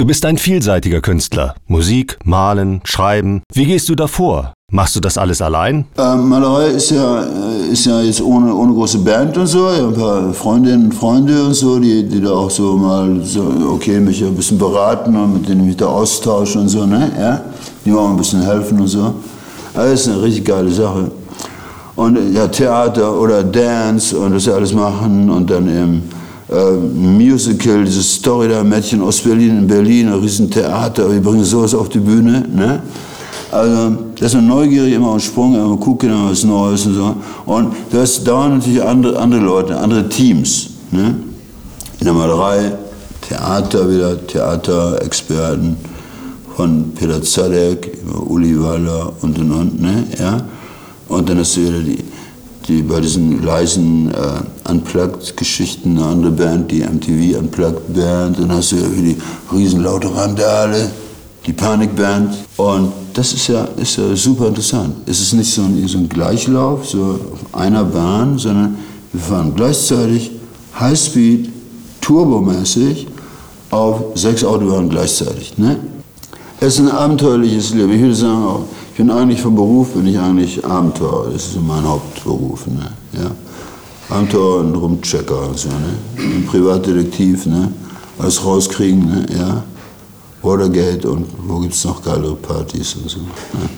Du bist ein vielseitiger Künstler. Musik, Malen, Schreiben. Wie gehst du davor? Machst du das alles allein? Ähm, Malerei ist ja, äh, ist ja jetzt ohne, ohne große Band und so. Ich habe ein paar Freundinnen und Freunde und so, die, die da auch so mal so, okay, mich ein bisschen beraten und mit denen mich da austauschen und so, ne? Ja? Die auch ein bisschen helfen und so. Das ist eine richtig geile Sache. Und ja, Theater oder Dance und das alles machen und dann eben äh, Musical, diese Story der Mädchen aus Berlin in Berlin, ein Riesentheater, wir bringen sowas auf die Bühne. Ne? Also, das ist man neugierig, immer auf Sprung, immer gucken, immer was Neues und so. Und das dauern natürlich andere, andere Leute, andere Teams. Ne? In der Malerei, Theater wieder, Theaterexperten von Peter Zadek, Uli Waller und und und. Ne? Ja? Und dann hast du wieder die, die bei diesen leisen äh, Unplugged-Geschichten eine andere Band, die MTV Unplugged Band. Dann hast du ja die riesenlaute Randale, die Panikband. Und das ist ja, ist ja super interessant. Es ist nicht so ein, so ein Gleichlauf, so auf einer Bahn, sondern wir fahren gleichzeitig Highspeed, turbomäßig auf sechs Autobahnen gleichzeitig. Ne? Es ist ein abenteuerliches Leben. Ich würde sagen, auch, bin eigentlich vom Beruf, bin ich eigentlich Abenteurer. Das ist mein Hauptberuf. Ne? Ja? Abenteurer und Rumchecker und so. Ne? Ein Privatdetektiv, ne? was rauskriegen. Ne? Ja? Watergate und wo gibt es noch geilere Partys und so. Ne?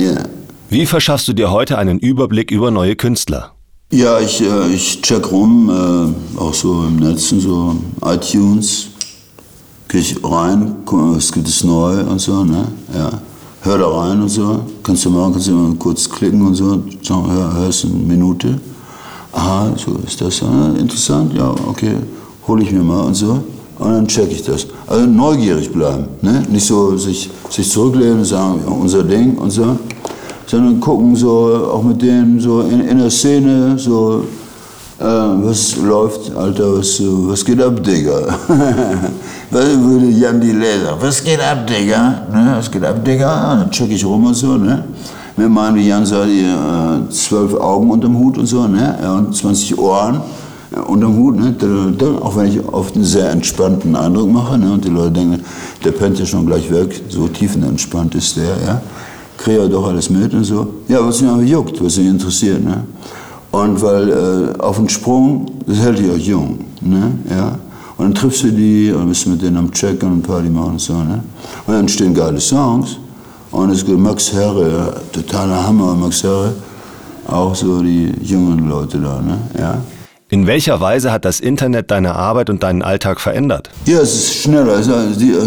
Yeah. Wie verschaffst du dir heute einen Überblick über neue Künstler? Ja, ich, äh, ich check rum, äh, auch so im Netz und so, iTunes, gehe ich rein, guck was gibt es neu und so, ne? Ja. Hör da rein und so, kannst du machen, kannst du mal kurz klicken und so, sagen, hör, hörst eine Minute. Aha, so ist das, äh, interessant, ja, okay, hole ich mir mal und so. Und dann check ich das. Also neugierig bleiben. Ne? Nicht so sich, sich zurücklehnen und sagen, ja, unser Ding und so. Sondern gucken so auch mit denen so in, in der Szene, so, äh, was läuft, Alter, was, was geht ab, Digga? was würde Jan die Leser, was geht ab, Digga? Ne? Was geht ab, Digga? Dann check ich rum und so, ne? Mir meinen, wie Jan sagt, äh, zwölf Augen unterm Hut und so, ne? Und 20 Ohren unterm Hut, ne? auch wenn ich oft einen sehr entspannten Eindruck mache ne? und die Leute denken, der pennt ja schon gleich weg, so tiefenentspannt ist der, ja, kriege doch alles mit und so. Ja, was mich aber juckt, was mich interessiert. Ne? Und weil äh, auf den Sprung, das hält dich auch jung. Ne? Ja? Und dann triffst du die und bist mit denen am Checken und Party machen und so. Ne? Und dann entstehen geile Songs. Und es gibt Max Herre, totaler Hammer, Max Herre, auch so die jungen Leute da. Ne? Ja? In welcher Weise hat das Internet deine Arbeit und deinen Alltag verändert? Ja, es ist schneller. Also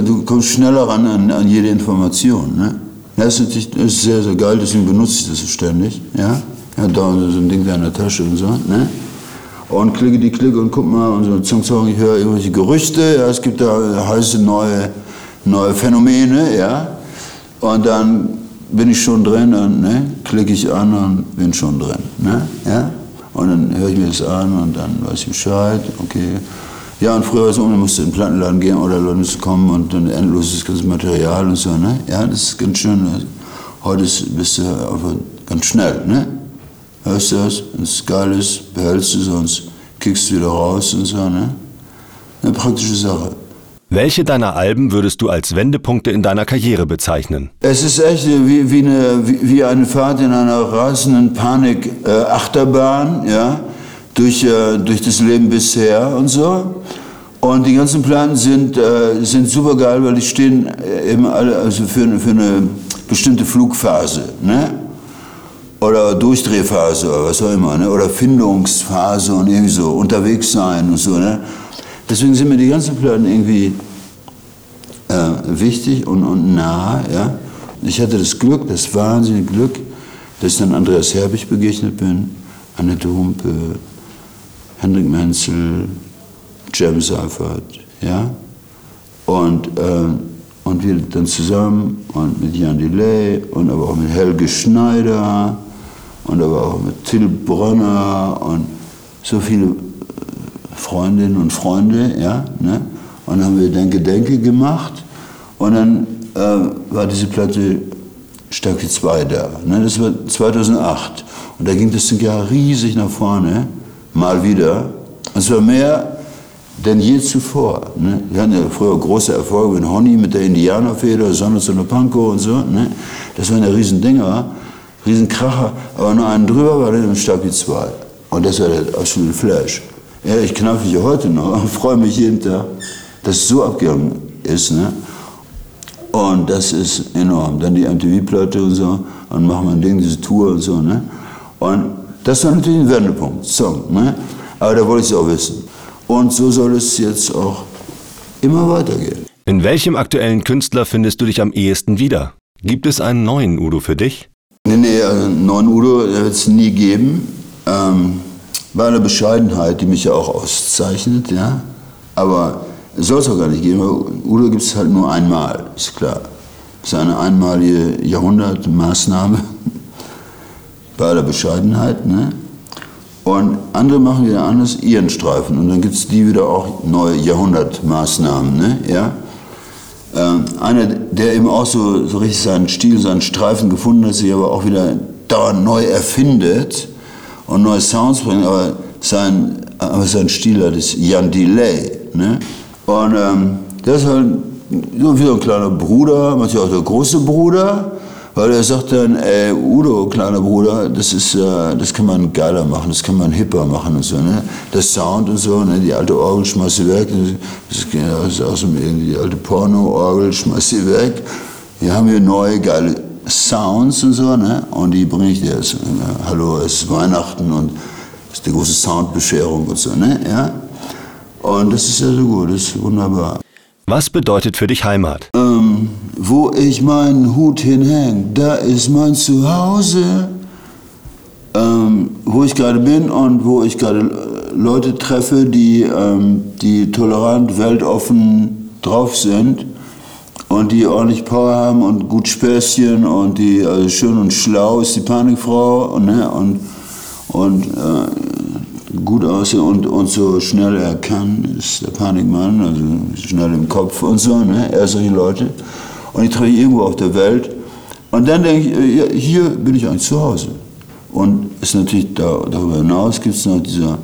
du kommst schneller ran an, an jede Information. Ne? Das, ist natürlich, das ist sehr, sehr geil, deswegen benutze ich das so ständig. Ja? Ja, da so ein Ding da in der Tasche und so. Ne? Und klicke die Klicke und guck mal und so, zum Song, ich höre irgendwelche Gerüchte. Ja, es gibt da heiße neue, neue Phänomene. Ja? Und dann bin ich schon drin und ne, klicke ich an und bin schon drin. Ne? Ja? Und dann höre ich mir das an und dann weiß ich Bescheid, okay. Ja, und früher war es so, man musste in den Plattenladen gehen oder Leute mussten kommen und dann endloses ganzes Material und so, ne? Ja, das ist ganz schön. Heute bist du einfach ganz schnell, ne? Hörst du das, wenn es geil ist, behältst du, sonst kickst du wieder raus und so, ne? Eine praktische Sache. Welche deiner Alben würdest du als Wendepunkte in deiner Karriere bezeichnen? Es ist echt wie, wie, eine, wie, eine Fahrt in einer rasenden Panik-Achterbahn, äh, ja, durch, äh, durch das Leben bisher und so. Und die ganzen Planen sind, äh, sind super geil, weil die stehen äh, eben alle also für, für eine bestimmte Flugphase, ne? Oder Durchdrehphase oder was auch immer, ne? Oder Findungsphase und irgendwie so, unterwegs sein und so, ne? Deswegen sind mir die ganzen Platten irgendwie äh, wichtig und, und nah. Ja? Ich hatte das Glück, das wahnsinnige Glück, dass ich dann Andreas Herbig begegnet bin, Annette Humpe, Hendrik Menzel, Jem Seifert. Ja? Und, äh, und wir dann zusammen und mit Jan Delay und aber auch mit Helge Schneider und aber auch mit Till Brönner und so viele Freundinnen und Freunde, ja, ne? Und dann haben wir Denke, Denke gemacht und dann äh, war diese Platte Stärke 2 da. Ne? Das war 2008 und da ging das Jahr riesig nach vorne, mal wieder. Es war mehr denn je zuvor. Ne? Wir hatten ja früher große Erfolge mit Honey, mit der Indianerfeder, Sonne zu Panko und so. Ne? Das waren ja Riesendinger, Riesenkracher. Aber nur einen drüber war dann Stabi 2. Und das war der absolute Flash. Ja, ich kneife mich heute noch und freue mich jeden Tag, dass es so abgegangen ist. Ne? Und das ist enorm. Dann die MTV-Platte und so. Und machen wir ein Ding, diese Tour und so. Ne? Und das war natürlich ein Wendepunkt, Song. Ne? Aber da wollte ich es auch wissen. Und so soll es jetzt auch immer weitergehen. In welchem aktuellen Künstler findest du dich am ehesten wieder? Gibt es einen neuen Udo für dich? Nee, nee, einen neuen Udo wird es nie geben. Ähm, bei einer Bescheidenheit, die mich ja auch auszeichnet, ja. Aber soll es auch gar nicht geben. Udo gibt es halt nur einmal, ist klar. Das ist eine einmalige Jahrhundertmaßnahme bei aller Bescheidenheit. Ne? Und andere machen wieder anders ihren Streifen. Und dann gibt es die wieder auch neue Jahrhundertmaßnahmen. Ne? Ja? Ähm, einer, der eben auch so, so richtig seinen Stil, seinen Streifen gefunden hat, sich aber auch wieder dauernd neu erfindet und neue Sounds bringt, aber sein, aber sein Stil hat ist Jan Delay. Ne? Und ähm, der ist halt so wie ein kleiner Bruder, manchmal auch der große Bruder. Weil er sagt dann, ey, Udo, kleiner Bruder, das, ist, äh, das kann man geiler machen, das kann man hipper machen und so. Ne? Das Sound und so, ne? die alte Orgel schmeißt sie weg. Das ist auch so die alte Porno-Orgel schmeißt sie weg. Wir haben hier neue, geile Sounds und so, ne? und die bringe ich dir jetzt. Ne? Hallo, es ist Weihnachten und es ist die große Soundbescherung und so. Ne? Ja? Und das ist ja so gut, das ist wunderbar. Was bedeutet für dich Heimat? Ähm, wo ich meinen Hut hinhänge, da ist mein Zuhause. Ähm, wo ich gerade bin und wo ich gerade äh, Leute treffe, die, ähm, die tolerant, weltoffen drauf sind und die ordentlich Power haben und gut Späßchen und die also schön und schlau ist die Panikfrau und, ne, und, und äh, gut aussieht und, und so schnell er kann, ist der Panikmann, also schnell im Kopf und so, ne? er solche Leute. Und ich treffe irgendwo auf der Welt. Und dann denke ich, äh, hier bin ich eigentlich zu Hause. Und ist natürlich da, darüber hinaus gibt es noch diese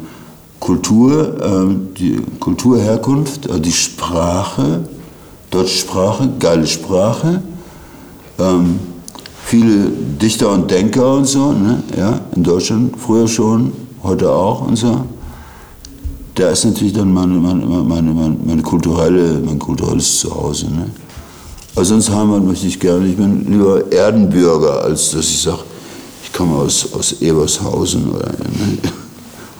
Kultur, äh, die Kulturherkunft, also die Sprache, deutsche Sprache, geile Sprache. Ähm, viele Dichter und Denker und so, ne? ja, in Deutschland früher schon, heute auch und so. Da ist natürlich dann meine, meine, meine, meine, meine kulturelle, mein kulturelles Zuhause. Ne? Aber sonst Heimat möchte ich gerne. Ich bin lieber Erdenbürger, als dass ich sage, ich komme aus, aus Ebershausen oder, ne?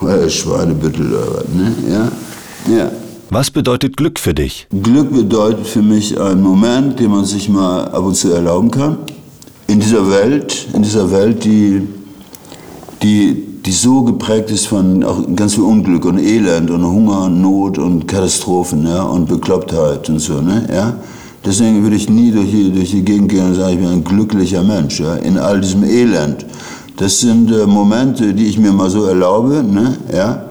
oder Schweinebüttel oder was. Ne? Ja? Ja. Was bedeutet Glück für dich? Glück bedeutet für mich einen Moment, den man sich mal ab und zu erlauben kann. In dieser Welt, in dieser Welt, die, die die so geprägt ist von auch ganz viel Unglück und Elend und Hunger und Not und Katastrophen ja, und Beklopptheit und so. Ne, ja. Deswegen würde ich nie durch die, durch die Gegend gehen und sagen, ich bin ein glücklicher Mensch ja, in all diesem Elend. Das sind äh, Momente, die ich mir mal so erlaube, ne, ja,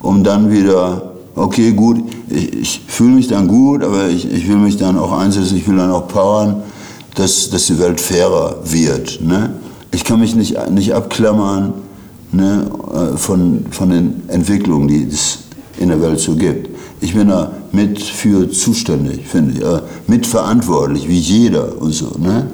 um dann wieder, okay, gut, ich, ich fühle mich dann gut, aber ich, ich will mich dann auch einsetzen, ich will dann auch powern, dass, dass die Welt fairer wird. Ne. Ich kann mich nicht, nicht abklammern ne, äh, von, von den Entwicklungen, die es in der Welt so gibt. Ich bin da mit für zuständig, finde ich, mitverantwortlich, wie jeder und so. Ne?